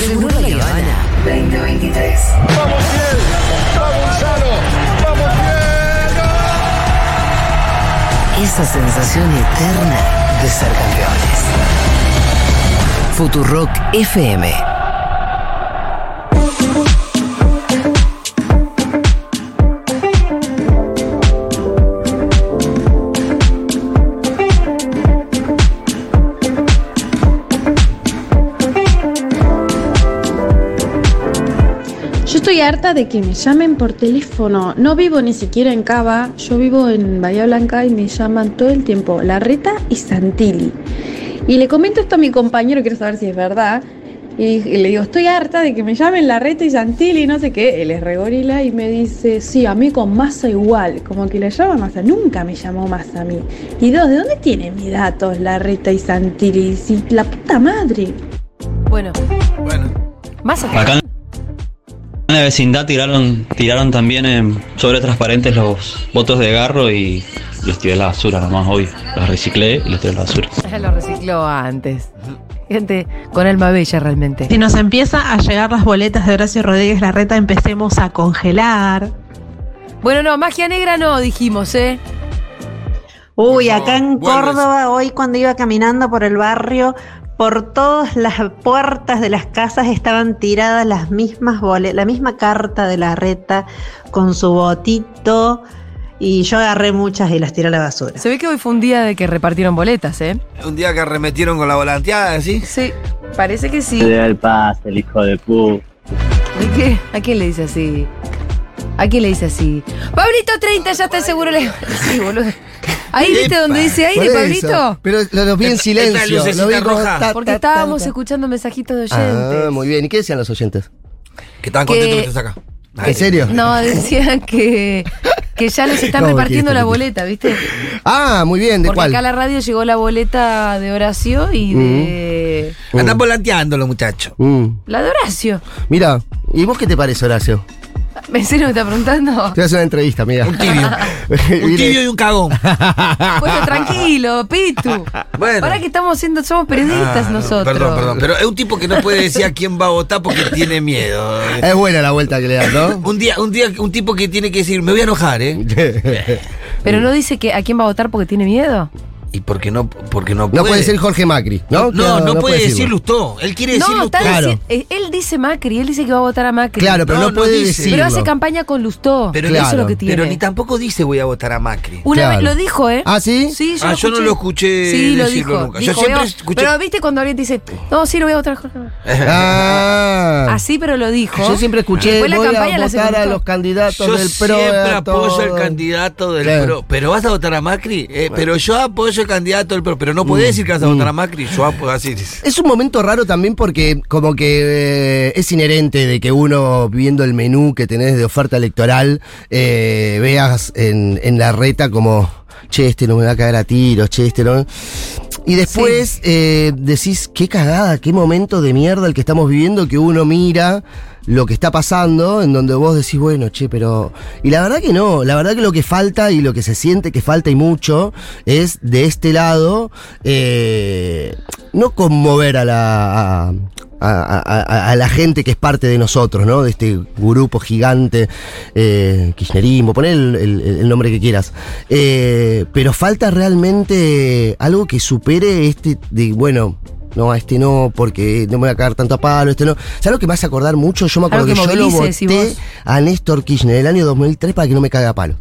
Seguro la Habana 2023. ¡Vamos bien! ¡Vamos! ¡Vamos bien! Esa sensación eterna de ser campeones. Futurock FM. Harta de que me llamen por teléfono. No vivo ni siquiera en Cava, yo vivo en Bahía Blanca y me llaman todo el tiempo Larreta y Santilli. Y le comento esto a mi compañero, quiero saber si es verdad. Y le digo, estoy harta de que me llamen Larreta y Santilli, no sé qué. Él es regorila y me dice, sí, a mí con masa igual. Como que le llama masa. Nunca me llamó masa a mí. Y dos, ¿de dónde tienen mis datos Larreta y Santilli? Si la puta madre. Bueno, Bueno. más acá. En la vecindad tiraron, tiraron también en sobre transparentes los botos de garro y los tiré a la basura, nomás hoy. Los reciclé y los tiré a la basura. Lo recicló antes. Gente con alma bella realmente. Si nos empieza a llegar las boletas de Horacio Rodríguez Larreta, empecemos a congelar. Bueno, no, magia negra no, dijimos, ¿eh? Uy, acá en. Córdoba, hoy cuando iba caminando por el barrio, por todas las puertas de las casas estaban tiradas las mismas boletas, la misma carta de la reta con su botito. Y yo agarré muchas y las tiré a la basura. Se ve que hoy fue un día de que repartieron boletas, ¿eh? Un día que arremetieron con la volanteada, ¿sí? Sí, parece que sí. Le da el pase, el hijo de pu. ¿De qué? ¿A quién le dice así? ¿A quién le dice así? Pablito 30, ya está seguro. Le... Sí, boludo. Ahí viste donde dice aire, Pablito. Pero lo, lo vi en silencio. esta lo vi como roja. ta, Porque ta, ta, estábamos ta. escuchando mensajitos de oyentes. Ah, muy bien. ¿Y qué decían los oyentes? Que estaban Que- contentos que estés acá. ¿En serio? No, decían que, que ya les están ¿Cómo repartiendo la boleta, ¿viste? Ah, muy bien. ¿De Porque cuál? acá a la radio llegó la boleta de Horacio y de. Andan volanteando los muchachos. Mm. La de Horacio. Mira, ¿y vos qué te parece, Horacio? ¿En serio me está preguntando? Te voy a hacer una entrevista, mira. Un tibio. Un tibio y un cagón. Bueno, tranquilo, Pitu. Bueno. Ahora que estamos haciendo, somos periodistas Ah, no, nosotros. Perdón, perdón. Pero es un tipo que no puede decir a quién va a votar porque tiene miedo. Es buena la vuelta que le das, ¿no? Un día, un día, un tipo que tiene que decir, me voy a enojar, ¿eh? Pero no dice que a quién va a votar porque tiene miedo. Y porque no, porque no No puede. puede ser Jorge Macri, ¿no? No, no, Claro, puede decir. Lustó. Él quiere decir No, Lustó. está Claro. eh, él dice Macri, él dice que va a votar a Macri. Claro, pero No, puede dice. decirlo. Pero hace campaña con Lustó. Pero eso es claro, lo que tiene. Pero ni tampoco dice voy a votar a Macri. Una Claro. vez lo dijo, ¿eh? ¿Ah, sí? Sí, yo, Ah, lo yo no lo escuché Sí, lo decirlo dijo. nunca. Yo siempre escuché- Pero viste cuando alguien te dice, no, sí, lo voy a votar a Jorge Macri. Ah. Así, pero lo dijo. Yo siempre escuché, Después la voy campaña a votar a los candidatos Yo del PRO. siempre a apoyo al candidato del Claro. PRO. ¿Pero vas a votar a Macri? Eh, pero yo apoyo candidato del PRO. Pero no podés decir que vas a votar a Macri. Yo. Es un momento raro también porque como que eh, es inherente de que uno viendo el menú que tenés de oferta electoral eh, veas en, en la reta como, che, este no me va a caer a tiros, che, este no... Y después eh, decís, qué cagada, qué momento de mierda el que estamos viviendo, que uno mira lo que está pasando, en donde vos decís, bueno, che, pero... Y la verdad que no, la verdad que lo que falta y lo que se siente que falta y mucho es de este lado, eh, no conmover a la... a- a, la gente que es parte de nosotros, ¿no? De este grupo gigante, eh, kirchnerismo, poner el nombre que quieras. Eh, pero falta realmente algo que supere este de, bueno, no, a este no, porque no me voy a caer tanto a palo, este no. ¿Sabes lo que me hace acordar mucho? Yo me acuerdo que, que yo lo voté a Néstor Kirchner en el año 2003 para que no me caiga a palo.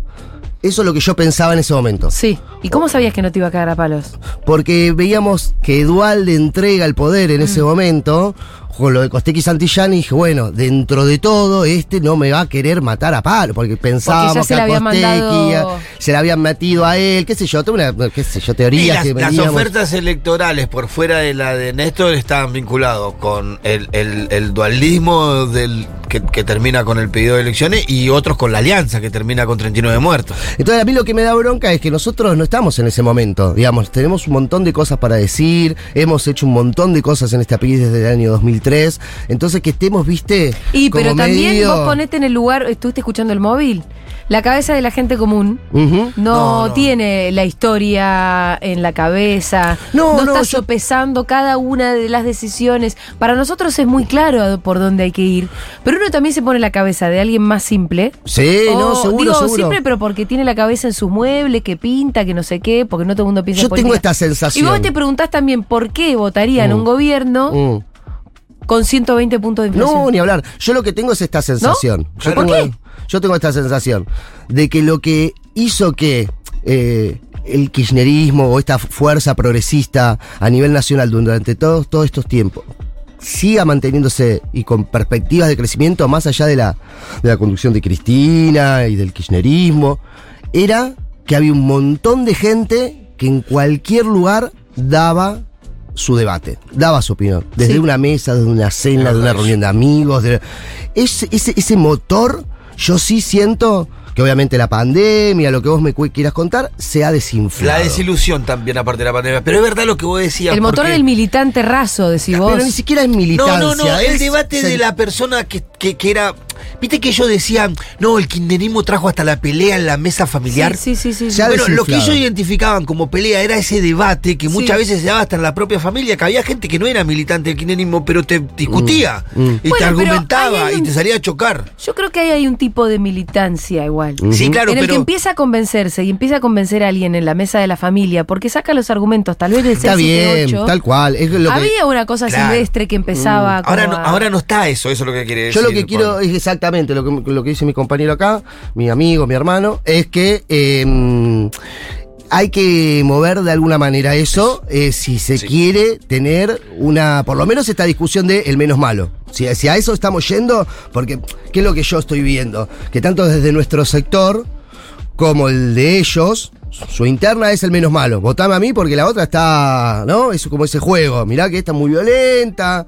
Eso es lo que yo pensaba en ese momento. Sí. ¿Y cómo sabías que no te iba a cagar a palos? Porque veíamos que Dualde entrega el poder en Mm. ese momento, con lo de Costequi Santillán, y dije, bueno, dentro de todo, este no me va a querer matar a palo, porque pensábamos se que le a había Costequi mandado- se le habían metido a él, qué sé yo, tengo una, qué sé yo, Y teorías las, que las veníamos- ofertas electorales por fuera de la de Néstor estaban vinculados con el, el- el dualismo del que, que termina con el pedido de elecciones y otros con la alianza que termina con 39 muertos. Entonces a mí lo que me da bronca es que nosotros no estamos en ese momento. Digamos, tenemos un montón de cosas para decir, hemos hecho un montón de cosas en este país desde el año 2003. Entonces que estemos, viste, Y pero también medio- vos ponete en el lugar, estuviste escuchando el móvil. La cabeza de la gente común no, No, no. tiene la historia en la cabeza, No, no, no, está yo- sopesando cada una de las decisiones. Para nosotros es muy claro por dónde hay que ir, pero uno también se pone la cabeza de alguien más simple. Sí, no, O, seguro, digo seguro. simple, pero porque tiene la cabeza en su mueble, que pinta, que no sé qué, porque no todo el mundo piensa Yo en tengo esta sensación. Y vos te preguntás también por qué votarían Mm. un gobierno Mm. con 120 puntos de inflación. No, ni hablar. Yo lo que tengo es esta sensación. Yo, ¿Por tengo, qué? yo tengo esta sensación de que lo que hizo que eh, el kirchnerismo o esta fuerza progresista a nivel nacional durante todos, todos estos tiempos siga manteniéndose y con perspectivas de crecimiento más allá de la, de la conducción de Cristina y del kirchnerismo, era que había un montón de gente que en cualquier lugar daba su debate, daba su opinión, desde Sí. una mesa, desde una cena, de una reunión de amigos, de- ese, ese, ese motor, yo sí siento que obviamente la pandemia, lo que vos me quieras contar, se ha desinflado. La desilusión también, aparte de la pandemia. Pero es verdad lo que vos decías. el motor porque- del militante raso, decís vos. Pero ni siquiera es militancia. No, no, no, el es- debate de la persona que, que, que era. Viste que ellos decían, no, el kirchnerismo trajo hasta la pelea en la mesa familiar. Sí, sí, sí. sí. Bueno, lo que ellos identificaban como pelea era ese debate que Sí. muchas veces se daba hasta en la propia familia, que había gente que no era militante del kirchnerismo, pero te discutía Mm, mm. y Bueno, te argumentaba y te salía a chocar. Yo creo que ahí hay un tipo de militancia igual. Sí, claro, en el pero. que empieza a convencerse y empieza a convencer a alguien en la mesa de la familia porque saca los argumentos, tal vez del 6, Está 7, bien, 8. tal cual. Es lo que, Había una cosa Claro. silvestre que empezaba como Ahora no, a- ahora no está eso, eso es lo que quiere decir. Yo lo que quiero es exactamente lo que, lo que dice mi compañero acá, mi amigo, mi hermano, es que eh, hay que mover de alguna manera eso eh, si se Sí. quiere tener una, por lo menos esta discusión de el menos malo. Si, si a eso estamos yendo, porque ¿qué es lo que yo estoy viendo? Que tanto desde nuestro sector como el de ellos, su interna es el menos malo. Votame a mí porque la otra está, ¿no? Es como ese juego. Mirá que esta es muy violenta.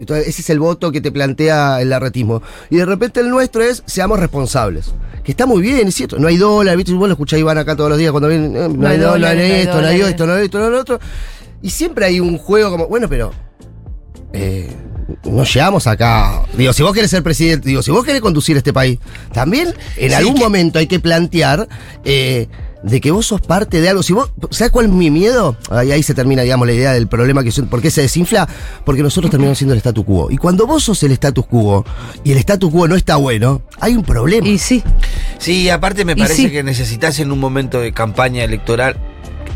Entonces, ese es el voto que te plantea el larretismo. Y de repente el nuestro es seamos responsables. Que está muy bien, es cierto. No hay dólar, ¿viste? Vos lo escucháis Iván acá todos los días cuando vienen. eh, no, hay dólar, no hay esto, no hay dólares. esto, no hay esto, no hay lo otro. Y siempre hay un juego como, bueno, pero. eh, no llegamos acá. Digo, si vos querés ser presidente, digo, si vos querés conducir este país, también en Sí, algún que- momento hay que plantear eh, de que vos sos parte de algo. Si vos, ¿sabes cuál es mi miedo? Ahí, ahí se termina, digamos, la idea del problema que son, ¿por qué se desinfla? Porque nosotros terminamos siendo el statu quo. Y cuando vos sos el status quo y el status quo no está bueno, hay un problema. Y sí. Sí, aparte me parece sí. que necesitas en un momento de campaña electoral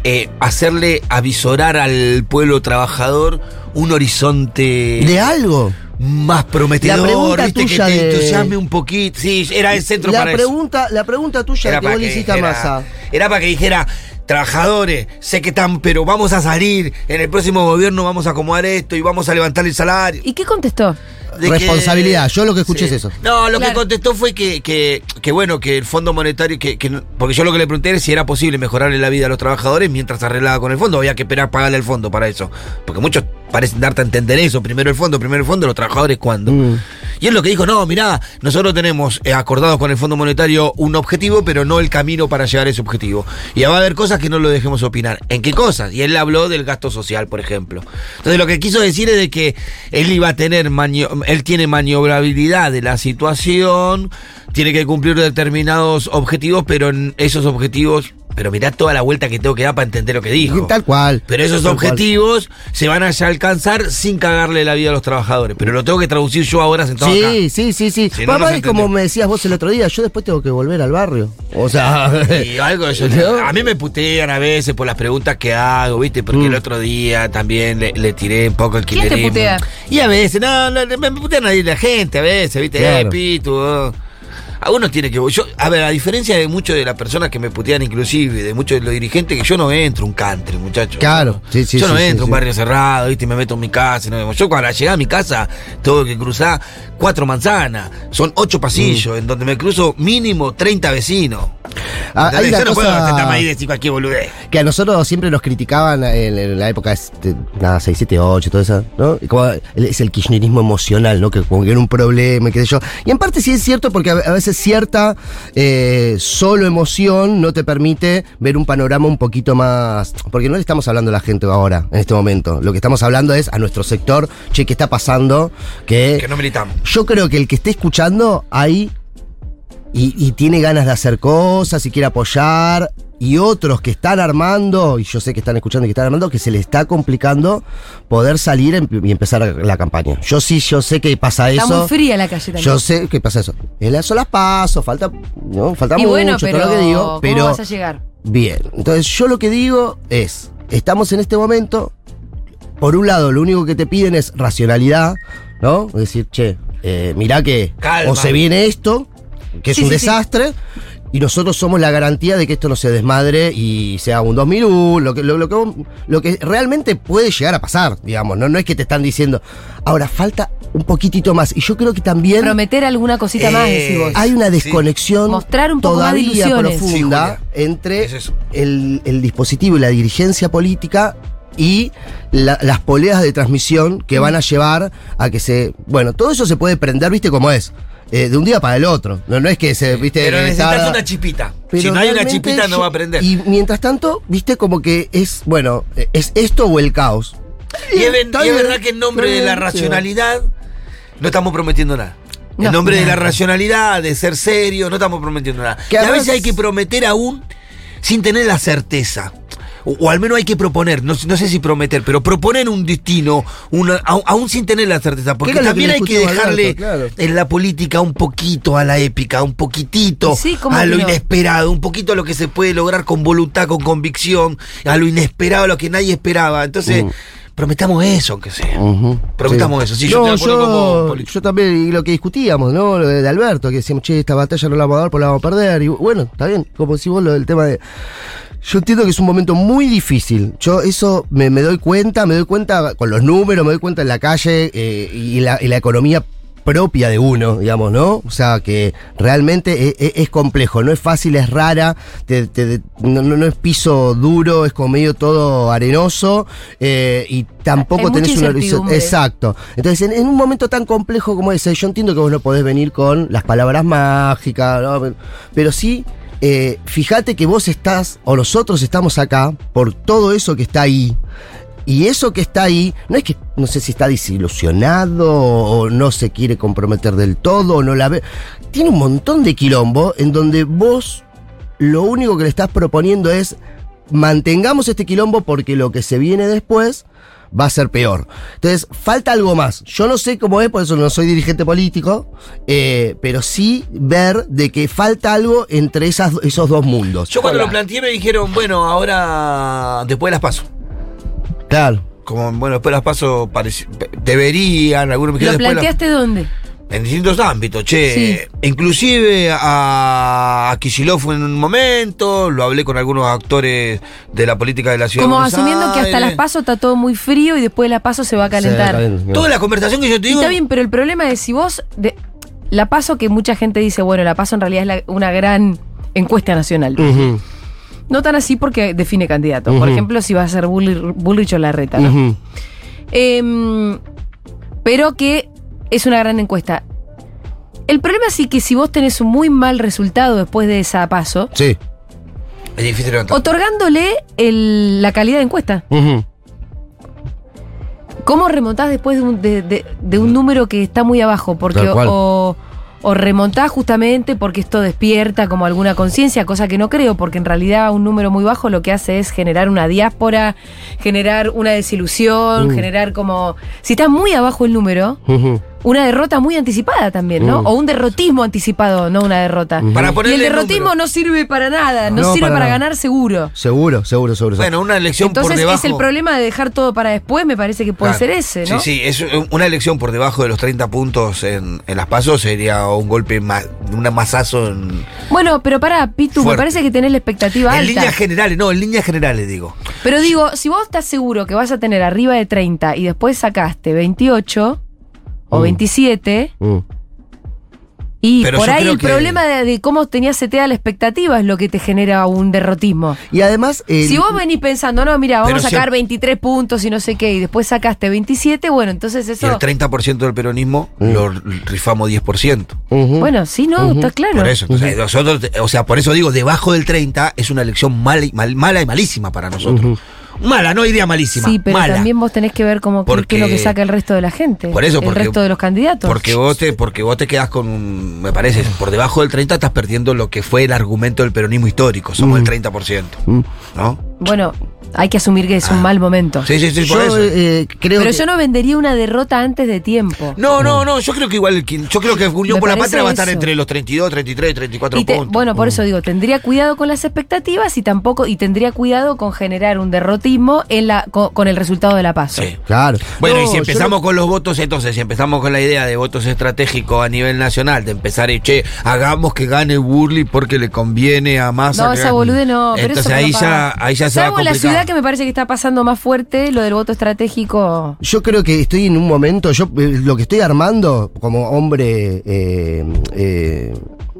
eh, hacerle avisorar al pueblo trabajador un horizonte de algo. más prometedor, La pregunta ¿viste? que tuya te de- entusiasme un poquito. Sí, era el centro La para eso. pregunta, la pregunta tuya Era que vos le que hiciste a Massa. Era para que dijera, trabajadores, sé que están, pero vamos a salir, en el próximo gobierno vamos a acomodar esto y vamos a levantar el salario. ¿Y qué contestó? De que- Responsabilidad, yo lo que escuché Sí. es eso. No, lo Claro. que contestó fue que, que, que, bueno, que el Fondo Monetario, que, que porque yo lo que le pregunté era si era posible mejorarle la vida a los trabajadores mientras se arreglaba con el fondo. Había que esperar pagarle al fondo para eso. Porque muchos parecen darte a entender eso. Primero el fondo, primero el fondo, los trabajadores cuándo. Mm. Y él lo que dijo, no, mirá, nosotros tenemos eh, acordados con el Fondo Monetario un objetivo, pero no el camino para llegar a ese objetivo. Y va a haber cosas que no lo dejemos opinar. ¿En qué cosas? Y él habló del gasto social, por ejemplo. Entonces lo que quiso decir es de que él iba a tener, él tiene maniobrabilidad de la situación, tiene que cumplir determinados objetivos, pero en esos objetivos, pero mirá toda la vuelta que tengo que dar para entender lo que dijo. Tal cual. Pero esos Tal cual. objetivos se van a alcanzar sin cagarle la vida a los trabajadores. Pero lo tengo que traducir yo ahora sentado acá. Sí, sí, sí, sí. Si Papá, no y como me decías vos el otro día, yo después tengo que volver al barrio. O sea. Y algo de eso. ¿No? A mí me putean a veces por las preguntas que hago, ¿viste? Porque Mm. el otro día también le, le tiré un poco el ¿Quién te putea? Y a veces, no, no, me me putean ahí la gente, a veces, ¿viste? Claro. Eh, pitu. oh. A uno tiene que. Yo, a ver, a diferencia de muchos de las personas que me putean, inclusive, de muchos de los dirigentes, que yo no entro un country, muchachos. Claro, sí, sí, Yo no sí, sí, entro a un sí. barrio cerrado, ¿viste? Y me meto en mi casa. no, Yo cuando llegué a mi casa, tengo que cruzar cuatro manzanas. Son ocho Mm. pasillos, en donde me cruzo mínimo 30 vecinos. Ah, hay una Yo no cosa- ahí cualquier boludez. que a nosotros siempre nos criticaban en, en la época, este, nada, 6, 7, 8, todo eso, ¿no? Y como es el kirchnerismo emocional, ¿no? Que como que era un problema, y qué sé yo. Y en parte sí es cierto porque a, a veces cierta eh, solo emoción no te permite ver un panorama un poquito más... Porque no le estamos hablando a la gente ahora, en este momento. Lo que estamos hablando es a nuestro sector, che, ¿qué está pasando? Que, Que no militamos. yo creo que el que esté escuchando ahí y, y tiene ganas de hacer cosas y quiere apoyar, y otros que están armando, y yo sé que están escuchando y que están armando, que se le está complicando poder salir y empezar la campaña. Yo sí, yo sé que pasa Está eso. muy fría la calle también. Yo sé que pasa eso. En las paso, falta, ¿no? falta y mucho, bueno, pero, todo lo que digo, ¿cómo pero vas a llegar? Bien, entonces yo lo que digo es, estamos en este momento, por un lado lo único que te piden es racionalidad, ¿no? Es decir, che, eh, mirá que Calma. o se viene esto, que es Sí, un sí, sí. desastre, y nosotros somos la garantía de que esto no se desmadre y sea un 2001, lo que, lo, lo que, lo que realmente puede llegar a pasar, digamos, ¿no? No es que te están diciendo, ahora falta un poquitito más, y yo creo que también... Prometer alguna cosita más, Eh, decís vos. Hay una Sí. desconexión Mostrar un poco más todavía ilusiones. profunda Sí, entre Es el, el dispositivo y la dirigencia política y la- las poleas de transmisión que van a llevar a que se. Bueno, todo eso se puede prender, viste cómo es. Eh, de un día para el otro. No, no es que se, viste. Pero necesitas una chispita. pero si no hay una chispita, no va a aprender. Y mientras tanto, viste como que es, bueno, es esto o el caos. Y es, verdad que en nombre de la racionalidad no estamos prometiendo nada. No, en nombre de la racionalidad, de ser serio, no estamos prometiendo nada. Que y a veces hay que prometer aún sin tener la certeza. O, o al menos hay que proponer, no, sé- no sé si prometer, pero proponer un destino, una- aún sin tener la certeza. Porque que también hay que dejarle claro. en la política un poquito a la épica, un poquitito Y sí, ¿cómo a lo no? inesperado, un poquito a lo que se puede lograr con voluntad, con convicción, a lo inesperado, a lo que nadie esperaba. Entonces, prometamos eso, aunque sea. Prometamos eso. Sí, yo No, yo, yo también, y lo que discutíamos, ¿no? Lo de, de Alberto, que decíamos, che, esta batalla no la vamos a dar, pues la vamos a perder. Y bueno, está bien, como si vos lo del tema de. Yo entiendo que es un momento muy difícil. Yo eso me, me doy cuenta, me doy cuenta con los números, me doy cuenta en la calle eh, y, la, y la economía propia de uno, digamos, ¿no? O sea, que realmente e- e- es, complejo, no es fácil, es rara, te- te- no, no- es piso duro, es como medio todo arenoso eh, y tampoco Hay tenés una horizonte. Exacto. Entonces, en, en un momento tan complejo como ese, yo entiendo que vos no podés venir con las palabras mágicas, pero sí, eh, fíjate que vos estás, o nosotros estamos acá, por todo eso que está ahí. Y eso que está ahí, no es que, no sé si está desilusionado o no se quiere comprometer del todo o no la ve. Tiene un montón de quilombo en donde vos lo único que le estás proponiendo es mantengamos este quilombo porque lo que se viene después va a ser peor. Entonces, falta algo más. Yo no sé cómo es, por eso no soy dirigente político, eh, pero sí ver de que falta algo entre esas, esos dos mundos. Yo cuando Hola. lo planteé me dijeron, bueno, ahora después las paso. Claro. Como, bueno, después las paso, deberían, algunos me ¿Lo las- planteaste dónde? En distintos ámbitos, che. Sí. Inclusive a, a Kicillof en un momento, lo hablé con algunos actores de la política de la ciudad Como de asumiendo que hasta las pasos está todo muy frío y después de la paso se va a calentar. Toda la conversación que yo te Y digo. está bien, pero el problema es si vos. de- la paso que mucha gente dice, bueno, la paso en realidad es la- una gran encuesta nacional. No tan así porque define candidatos. Por ejemplo, si va a ser Bullrich, Bullrich o Larreta, ¿no? Em, pero que es una gran encuesta. El problema sí que si vos tenés un muy mal resultado después de esa paso, Sí. Es difícil levantar. otorgándole el- la calidad de encuesta. ¿Cómo remontás después de un, de, de- de un número que está muy abajo? Porque o, o remontás justamente porque esto despierta como alguna conciencia, cosa que no creo, porque en realidad un número muy bajo lo que hace es generar una diáspora, generar una desilusión, generar como... Si está muy abajo el número. Una derrota muy anticipada también, ¿no? Mm. O un derrotismo anticipado, no una derrota. Para Y el derrotismo número. no sirve para nada, no, No, sirve para ganar seguro. Seguro, seguro, seguro. Bueno, una elección por Entonces debajo. es el problema de dejar todo para después, me parece que puede Claro. ser ese, ¿no? Sí, sí, es una elección por debajo de los 30 puntos en, en las pasos sería un golpe, más, un masazo en, Bueno, pero para, Pitu, me parece que tenés la expectativa en alta. líneas generales. No, en líneas generales digo. Pero digo, si vos estás seguro que vas a tener arriba de 30 y después sacaste 28 o Mm. 27 Mm. Y Pero por ahí el que- problema de, de cómo tenías seteada la expectativa es lo que te genera un derrotismo. Y además. el- Si vos venís pensando, no, mira, vamos Pero a si- sacar 23 puntos y no sé qué, y después sacaste 27, bueno, entonces Y eso. el 30% del peronismo Mm. lo rifamos 10%. Ujú. Bueno, sí, no, está claro. Por eso, entonces, nosotros, o sea, por eso digo, debajo del 30 es una elección y, mal- mala y malísima para nosotros. Mala, no idea malísima. Sí, pero mala. también vos tenés que ver cómo qué- qué Porque- es lo que saca el resto de la gente. Por eso, el porque- resto de los candidatos. Porque vos te, porque vos te quedás con un, me parece, por debajo del 30 estás perdiendo lo que fue el argumento del peronismo histórico, somos el 30%. ¿No? Bueno, hay que asumir que es un mal momento. Ah. Sí, sí, sí, por yo eso. eh, creo Pero que- yo no vendería una derrota antes de tiempo. No, no, no, yo creo que igual, yo creo que Unión por la Patria va a estar entre los 32, 33, 34 Y te- puntos. bueno, por eso digo, tendría cuidado con las expectativas y tampoco, y tendría cuidado con generar un derrotismo en la, con, con el resultado de la paso. Sí. Claro. Bueno, No, y si empezamos lo- con los votos, entonces, si empezamos con la idea de votos estratégicos a nivel nacional, de empezar y che, hagamos que gane Burley porque le conviene a Massa. No, esa gane". bolude no. Pero Entonces eso ahí no ya, ahí ya se va a Salvo en la ciudad que me parece que está pasando más fuerte, lo del voto estratégico. Yo creo que estoy en un momento, yo eh, lo que estoy armando como hombre, eh, eh,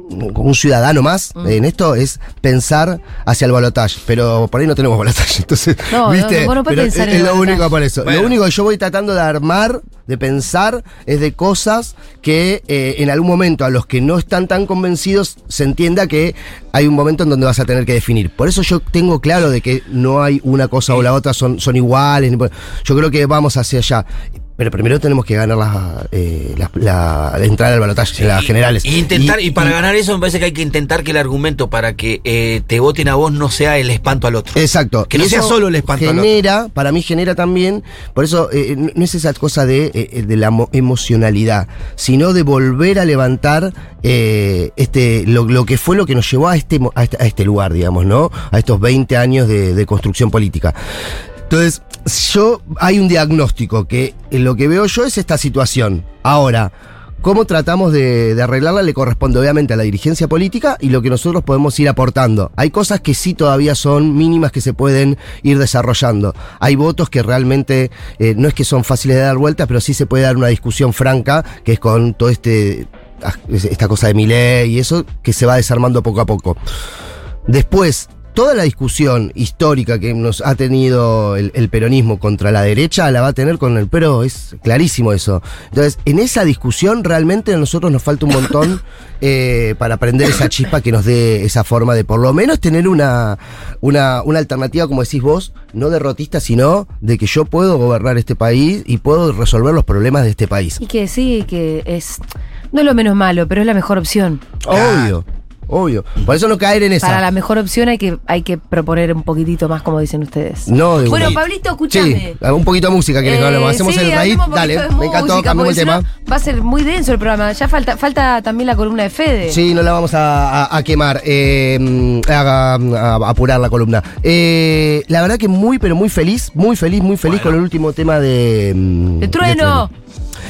como un ciudadano más Mm. en esto es pensar hacia el balotaje, pero por ahí no tenemos balotaje, entonces, No, no, ¿viste? no Pero pensar es, en es lo único por eso. Bueno. Lo único que yo voy tratando de armar, de pensar, es de cosas que eh, en algún momento a los que no están tan convencidos se entienda que hay un momento en donde vas a tener que definir. Por eso yo tengo claro de que no hay una cosa o la otra, son, son iguales. Yo creo que vamos hacia allá. Pero primero tenemos que ganar la, eh, la, la- la entrada al balotaje, en las generales. Y intentar, y, para y- ganar eso me parece que hay que intentar que el argumento para que eh, te voten a vos no sea el espanto al otro. Exacto. Que no sea solo el espanto al otro. Genera, para mí genera también, por eso eh, no es esa cosa de, de la mo- emocionalidad, sino de volver a levantar este lo, lo que fue lo que nos llevó a este, a este, a este lugar, digamos, ¿no? A estos 20 años de, de construcción política. Entonces, yo hay un diagnóstico que eh, lo que veo yo es esta situación. Ahora, cómo tratamos de, arreglarla le corresponde obviamente a la dirigencia política y lo que nosotros podemos ir aportando. Hay cosas que sí todavía son mínimas que se pueden ir desarrollando. Hay votos que realmente eh, no es que son fáciles de dar vueltas, pero sí se puede dar una discusión franca, que es con todo este esta cosa de mi ley y eso que se va desarmando poco a poco. Después, toda la discusión histórica que nos ha tenido el, el peronismo contra la derecha la va a tener con el PRO, es clarísimo eso. Entonces, en esa discusión realmente a nosotros nos falta un montón eh, para prender esa chispa que nos dé esa forma de por lo menos tener una, una, una alternativa, como decís vos, no derrotista, sino de que yo puedo gobernar este país y puedo resolver los problemas de este país. Y que sí, que es. No es lo menos malo, pero es la mejor opción. Obvio, obvio. Por eso no caer en esa. Para la mejor opción hay que, hay que proponer un poquitito más, como dicen ustedes. No, de Bueno, una. Pablito, escúchame. Sí, un poquito de música que hablemos. Eh, Hacemos sí, el raíz. hablemos Dale, de me encantó, cambiamos el tema. Va a ser muy denso el programa. Ya falta, falta también la columna de Fede. Sí, no la vamos a, a- a quemar, eh, a, a- a apurar la columna. Eh, la verdad que muy, pero muy feliz, muy feliz, muy feliz con el último tema de... mm, ¡De trueno!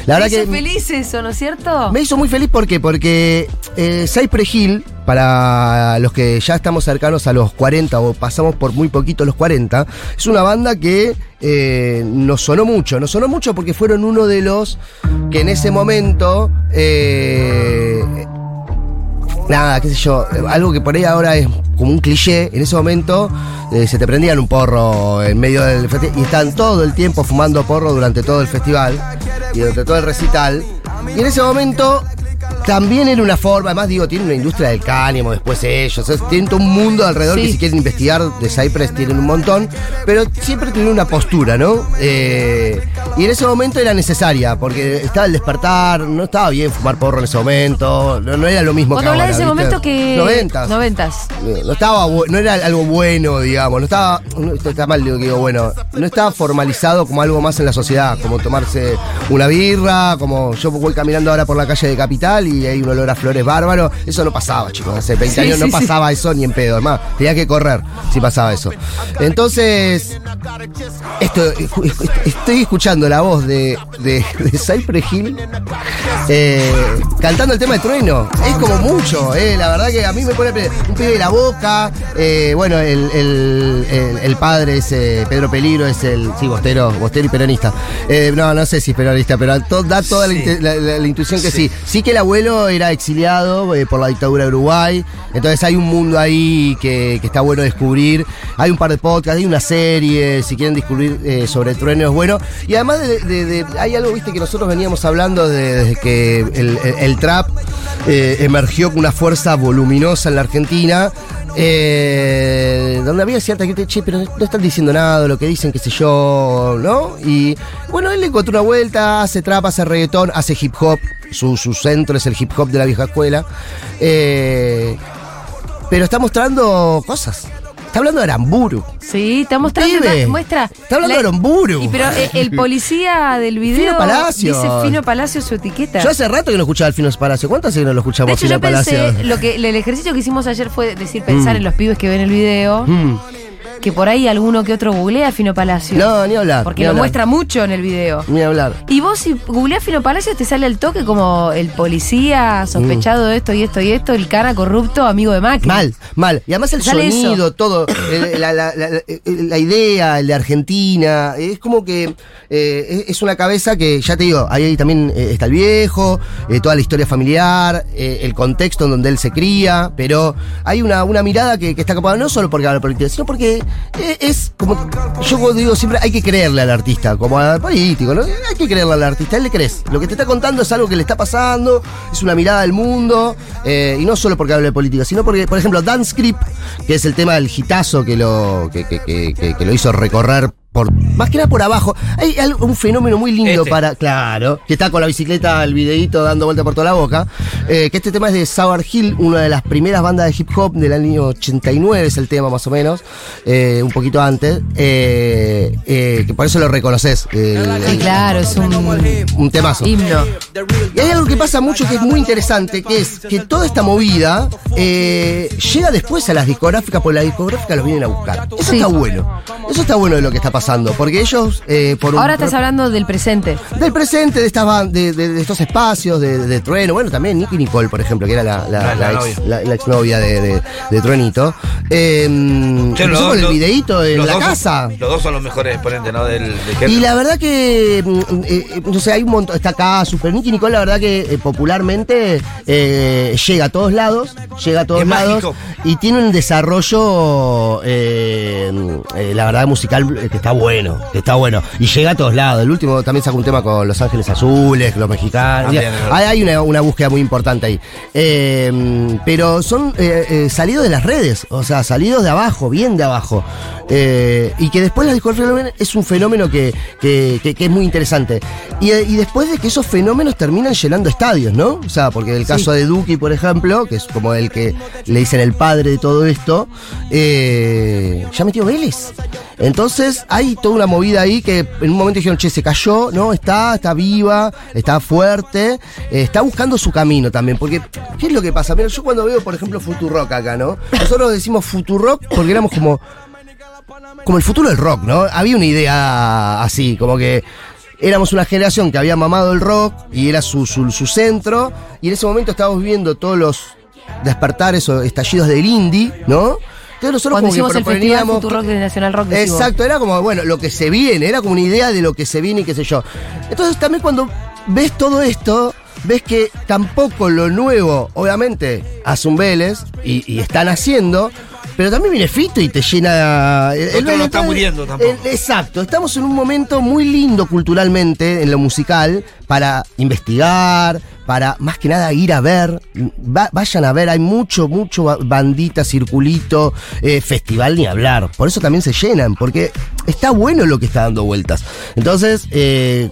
La verdad Te hizo que feliz eso, ¿no es cierto? me hizo muy feliz ¿por qué? porque eh, Cypress Hill, para los que ya estamos cercanos a los 40 o pasamos por muy poquito los 40, es una banda que eh, nos sonó mucho. Nos sonó mucho porque fueron uno de los que en ese momento... eh, Nada, qué sé yo, algo que por ahí ahora es como un cliché, en ese momento eh, se te prendían un porro en medio del festival y están todo el tiempo fumando porro durante todo el festival y durante todo el recital. Y en ese momento también era una forma, además digo, tiene una industria del cáñamo, después ellos, es- tienen todo un mundo alrededor Sí. que si quieren investigar de Cypress tienen un montón, pero siempre tienen una postura, ¿no? Eh, y en ese momento era necesaria, porque estaba el despertar, no estaba bien fumar porro en ese momento, no, no era lo mismo Cuando que hablas de ahora, ese ¿viste? momento que. Noventas. Noventas. No estaba no era algo bueno, digamos, no estaba, no, está mal que digo bueno, no estaba formalizado como algo más en la sociedad, como tomarse una birra, como yo voy caminando ahora por la calle de Capital y hay un olor a flores bárbaro, eso no pasaba, chicos, hace 20 Sí, años no sí. pasaba eso ni en pedo, además, tenía que correr si pasaba eso. Entonces, esto, estoy escuchando la voz de, de, de Cypress Hill eh, cantando el tema de trueno. Es como mucho, eh, la verdad que a mí me pone un pibe de la boca. eh, bueno, el, el- el- el padre es Pedro Peligro, es el. Sí, bostero, bostero y peronista. No, no sé si es peronista, pero da toda la Sí. inte- la, la- la intuición que sí. sí. que el abuelo era exiliado eh, por la dictadura de Uruguay. Entonces hay un mundo ahí que, está bueno descubrir. Hay un par de podcasts, hay una serie, si quieren descubrir eh, sobre trueno es bueno. Y además de, hay algo, viste, que nosotros veníamos hablando de- desde que el, el- el trap eh, emergió con una fuerza voluminosa en la Argentina. Eh, donde había cierta gente, che, pero no están diciendo nada, lo que dicen, qué sé yo, ¿no? Y bueno, él le encontró una vuelta, hace trap, hace reggaetón, hace hip hop, su, su centro es el hip hop de la vieja escuela. Eh, pero está mostrando cosas. Está hablando de Aramburu. Sí, está mostrando una muestra. Está hablando de Aramburu. Y pero eh, el policía del video Fino Palacio. dice Fino Palacio su etiqueta. Yo hace rato que no escuchaba al Fino Palacio. ¿Cuántas veces que no lo escuchamos de hecho, Fino yo pensé, Palacio? lo que, el ejercicio que hicimos ayer fue decir, pensar Mm. en los pibes que ven el video, Mm. Que por ahí alguno que otro googlea Fino Palacio. No, ni hablar. Porque ni lo hablar. muestra mucho en el video. Ni hablar. Y vos si googleás Fino Palacio te sale al toque como el policía sospechado de esto y esto y esto, el cara corrupto, amigo de Macri. Mal, mal. Y además el sonido, eso. todo, el- la, la- la- la idea, el de Argentina, es como que eh, es- una cabeza que, ya te digo, ahí, también eh, está el viejo, eh, toda la historia familiar, el contexto en donde él se cría, pero hay una, una mirada que, que está capada no solo porque habla política, sino porque es como, yo digo siempre, hay que creerle al artista, como al político, ¿no? Hay que creerle al artista, él le crees. Lo que te está contando es algo que le está pasando, es una mirada del mundo, eh, y no solo porque habla de política, sino porque, por ejemplo, Dance Script, que es el tema del hitazo que lo, que- que lo hizo recorrer por, más que nada por abajo. Hay algo- un fenómeno muy lindo Este. para, claro, que está con la bicicleta, el videíto dando vuelta por toda la boca, eh, que este tema es de Sour Hill, una de las primeras bandas de hip hop del año 89, es el tema más o menos, eh, un poquito antes, eh, eh, que por eso lo reconoces. Sí, claro, es un un temazo. himno. Y hay algo que pasa mucho que es muy interesante, que es que toda esta movida eh, llega después a las discográficas, porque las discográficas los vienen a buscar. Eso Sí. está bueno. Eso está bueno de lo que está pasando, porque ellos, eh, por un Ahora estás hablando del presente. del presente, de, estas de, de- de estos espacios, de, de Trueno, bueno, también Nicky Nicole, por ejemplo, que era la, la, La- la la novia. ex, la- la exnovia de, de, de Truenito. Eh, Che, los con el videíto en la dos son- casa. los dos son los mejores exponentes, ¿no? Del, del Y la verdad que, mm, eh, eh, no sé, hay un montón, está acá Super Nicky Nicole, la verdad que eh, popularmente eh, llega a todos lados, llega a todos Es lados mágico. y tiene un desarrollo, eh, eh, la verdad, musical que está bueno, está bueno. Y llega a todos lados. El último también sacó un tema con Los Ángeles Azules, los mexicanos. También, hay hay una, una búsqueda muy importante ahí. Eh, pero son eh, eh, salidos de las redes, o sea, salidos de abajo, bien de abajo. Eh, y que después la discografía es un fenómeno que, que- que- que es muy interesante. Y, eh, y después de que esos fenómenos terminan llenando estadios, ¿no? O sea, porque el caso de Duki, por ejemplo, que es como el que le dicen el padre de todo esto, eh, ya metió Vélez. Entonces hay toda una movida ahí que en un momento dijeron, che, se cayó, no, está, está viva, está fuerte, eh, está buscando su camino también. Porque, ¿qué es lo que pasa? Mira, yo cuando veo, por ejemplo, Futurock acá, ¿no? Nosotros decimos Futurock porque éramos como, como el futuro del rock, ¿no? Había una idea así, como que éramos una generación que había mamado el rock y era su, su, su centro, y en ese momento estábamos viviendo todos los despertares o estallidos del indie, ¿no? Entonces nosotros Cuando como que el proponíamos- Futurock de Nacional Rock. Exacto, era como, bueno, lo que se viene, era como una idea de lo que se viene y qué sé yo. Entonces también cuando ves todo esto, ves que tampoco lo nuevo, obviamente, hace un Vélez y, y están haciendo, pero también viene Fito y te llena... el- el no está muriendo tampoco. exacto, estamos en un momento muy lindo culturalmente en lo musical para investigar, para más que nada ir a ver, Va- vayan a ver, hay mucho, mucho ba- bandita, circulito, eh, festival ni hablar. Por eso también se llenan, porque está bueno lo que está dando vueltas. Entonces, eh,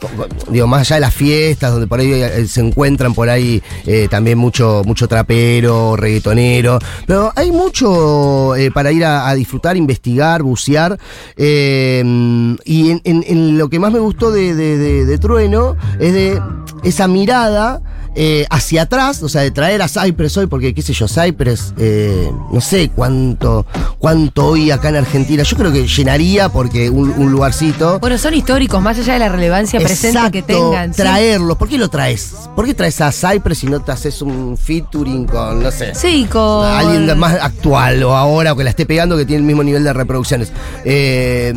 digo, más allá de las fiestas, donde por ahí eh, se encuentran por ahí eh, también mucho, mucho trapero, reggaetonero, pero hay mucho para ir a, a disfrutar, investigar, bucear. y en, en- en lo que más me gustó de, de- de- de Trueno es de esa mirada eh, hacia atrás, o sea, de traer a Cypress hoy, porque qué sé yo, Cypress, eh, no sé cuánto, cuánto hoy acá en Argentina, yo creo que llenaría porque un, un lugarcito. Bueno, son históricos, más allá de la relevancia presente que tengan. ¿sí? Traerlos, ¿por qué lo traes? ¿Por qué traes a Cypress si no te haces un featuring con, no sé, Sí, con. alguien más actual o ahora o que la esté pegando que tiene el mismo nivel de reproducciones? Eh,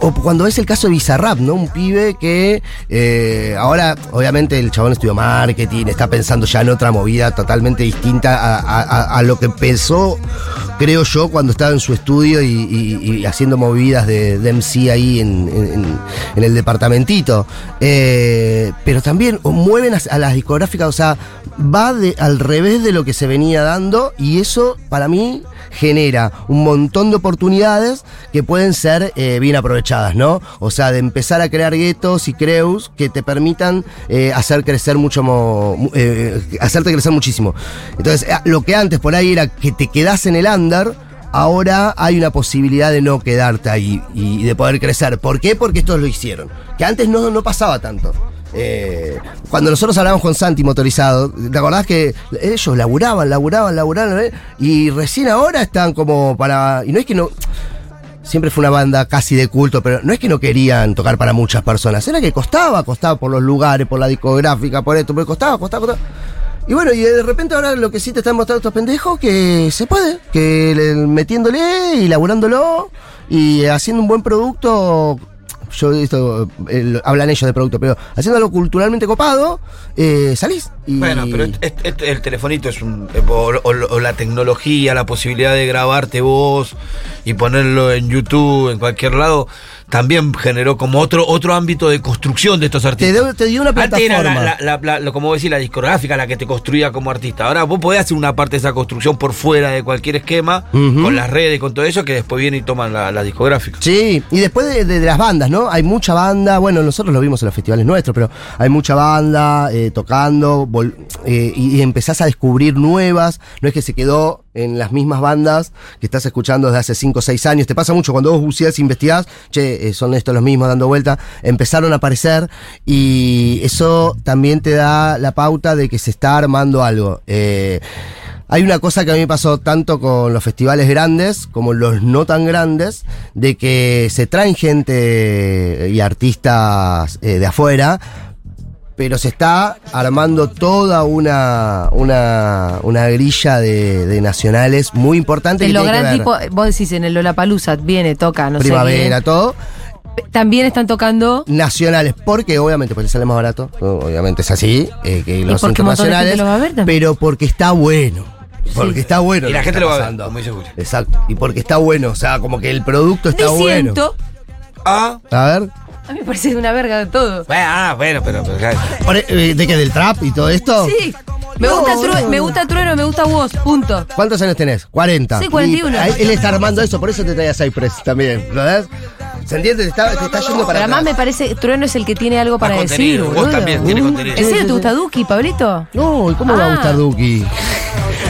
o cuando ves el caso de Bizarrap, ¿no? Un pibe que eh, ahora, obviamente, el chabón estudió marketing, está pensando ya en otra movida totalmente distinta a, a- lo que pensó, creo yo, cuando estaba en su estudio y, haciendo movidas de, de MC ahí en, el departamentito. Eh, pero también mueven a, las discográficas, o sea, va al revés de lo que se venía dando y eso para mí genera un montón de oportunidades que pueden ser eh, bien aprovechadas, ¿no? O sea, de empezar a crear guetos y crews que te permitan eh, hacer crecer mucho, hacerte crecer muchísimo. Entonces, lo que antes por ahí era que te quedás en el ahora hay una posibilidad de no quedarte ahí y de poder crecer. ¿Por qué? Porque estos lo hicieron. Que antes no, no pasaba tanto. Eh, cuando nosotros hablábamos con Santi motorizado, ¿te acordás que ellos laburaban, laburaban, laburaban? eh? Y recién ahora están como para. Y no es que no. Siempre fue una banda casi de culto, pero no es que no querían tocar para muchas personas, era que costaba, costaba por los lugares, por la discográfica, por esto, pero costaba, costaba, costaba. Y bueno, y de repente ahora lo que sí te están mostrando estos pendejos, que se puede, que le- metiéndole y laburándolo y haciendo un buen producto, yo esto, hablan ellos de producto, pero haciéndolo culturalmente copado, eh, salís. Bueno, pero este- este- el telefonito es un. O, o- o la tecnología, la posibilidad de grabarte vos y ponerlo en YouTube, en cualquier lado, también generó como otro, otro ámbito de construcción de estos te, artistas. dio- te dio una Antes era plataforma. la, la- como decir, la discográfica la que te construía como artista. Ahora vos podés hacer una parte de esa construcción por fuera de cualquier esquema, con las redes, con todo eso, que después viene y toman la, discográfica. Sí, y después de, de- de las bandas, ¿no? Hay mucha banda, bueno, nosotros lo vimos en los festivales nuestros, pero hay mucha banda eh, tocando eh, y, y empezás a descubrir nuevas, no es que se quedó en las mismas bandas que estás escuchando desde hace 5 o 6 años, te pasa mucho cuando vos buceás, investigás, che, eh, son estos los mismos dando vuelta, empezaron a aparecer y eso también te da la pauta de que se está armando algo. Eh, hay una cosa que a mí me pasó tanto con los festivales grandes como los no tan grandes, de que se traen gente y artistas eh, de afuera, pero se está armando toda una, una, una grilla de, de nacionales muy importante. En que lo gran tipo, vos decís en el Lollapalooza, viene, toca, no primavera, sé. todo. quién. También están tocando. Nacionales, porque obviamente pues sale más barato, obviamente es así, eh, que los de internacionales, lo va a ver también. pero porque está bueno. Porque está bueno. Y la gente lo va a ver, pasando. como. Exacto. Y porque está bueno, o sea, como que el producto está bueno. Diciendo, Ah, A ver. A mí me parece una verga de todo. bueno, ah, bueno, pero. pero claro. Por- eh, ¿De qué? ¿Del trap y todo esto? Sí. Me No, gusta, no, True- no. me gusta Trueno, me gusta vos, punto. ¿Cuántos años tenés? 40. Sí, 41. Y ahí él está armando eso, por eso te traía Cypress también. ¿Lo ves? ¿Se entiende? Te está, te está yendo para Pero además atrás. me parece, Trueno es el que tiene algo para decir. vos también tiene contenido. ¿En serio te gusta Duki, Pablito? No, ¿y cómo me va a Ah. gustar Duki?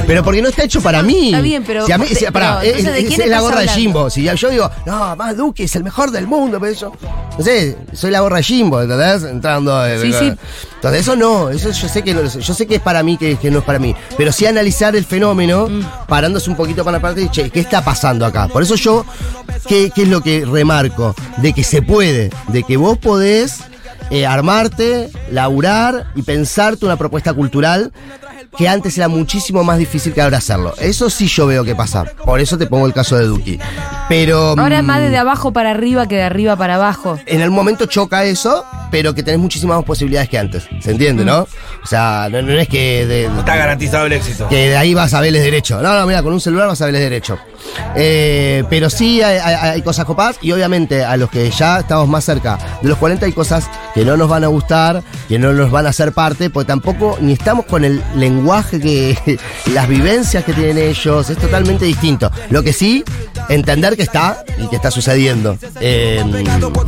Pero porque no está hecho para mí. Está bien, pero- Si a mí, si- pero, pará, es, entonces, ¿de es- quién es la gorra de hablando? Jimbo. Si yo digo, no, más Duki es el mejor del mundo, pero yo. No sé, soy la gorra de Jimbo, ¿entendés? Entrando. eh, Sí, sí. Entonces, eso no, eso yo sé que no, yo sé que es para mí, que, que no es para mí. Pero sí analizar el fenómeno, Mm. parándose un poquito para la parte y, che, ¿qué está pasando acá? Por eso yo, ¿qué, qué es lo que remarco? De que se puede, de que vos podés eh, armarte, laburar y pensarte una propuesta cultural que antes era muchísimo más difícil que ahora hacerlo. Eso sí yo veo que pasa. Por eso te pongo el caso de Duki. Pero. Ahora mm, más de abajo para arriba que de arriba para abajo. en algún momento choca eso, pero que tenés muchísimas más posibilidades que antes. ¿Se entiende, no? O sea, no, no es que de, No está garantizado el éxito. que de ahí vas a verles derecho. No, no, mira, con un celular vas a verles derecho. Eh, pero sí hay, hay- hay cosas copadas y obviamente a los que ya estamos más cerca de los 40 hay cosas que no nos van a gustar, que no nos van a hacer parte, porque tampoco ni estamos con el lenguaje que las vivencias que tienen ellos, es totalmente distinto. Lo que sí, entender que está y que está sucediendo. Eh,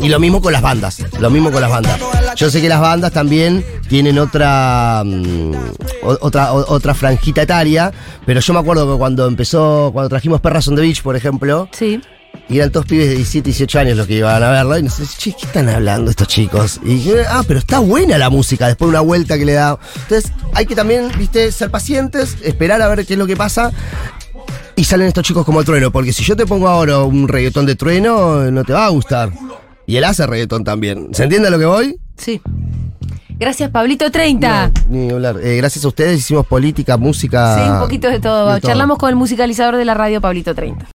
y lo mismo con las bandas, lo mismo con las bandas. Yo sé que las bandas también tienen otra mm, otra otra franjita etaria, pero yo me acuerdo que cuando empezó, cuando trajimos Perras on the Beach, por ejemplo, Sí. Y eran todos pibes de 17, 18 años los que iban a verlo. Y nos decían, che, ¿qué están hablando estos chicos? Y yo, ah, pero está buena la música, después una vuelta que le da. Entonces, hay que también, viste, ser pacientes, esperar a ver qué es lo que pasa. Y salen estos chicos como trueno, porque si yo te pongo ahora un reggaetón de trueno, no te va a gustar. Y él hace reggaetón también. ¿Se entiende a lo que voy? Sí. Gracias, Pablito 30. No, ni hablar. Eh, gracias a ustedes hicimos política, música. Sí, un poquito de todo. de todo. Charlamos con el musicalizador de la radio, Pablito 30.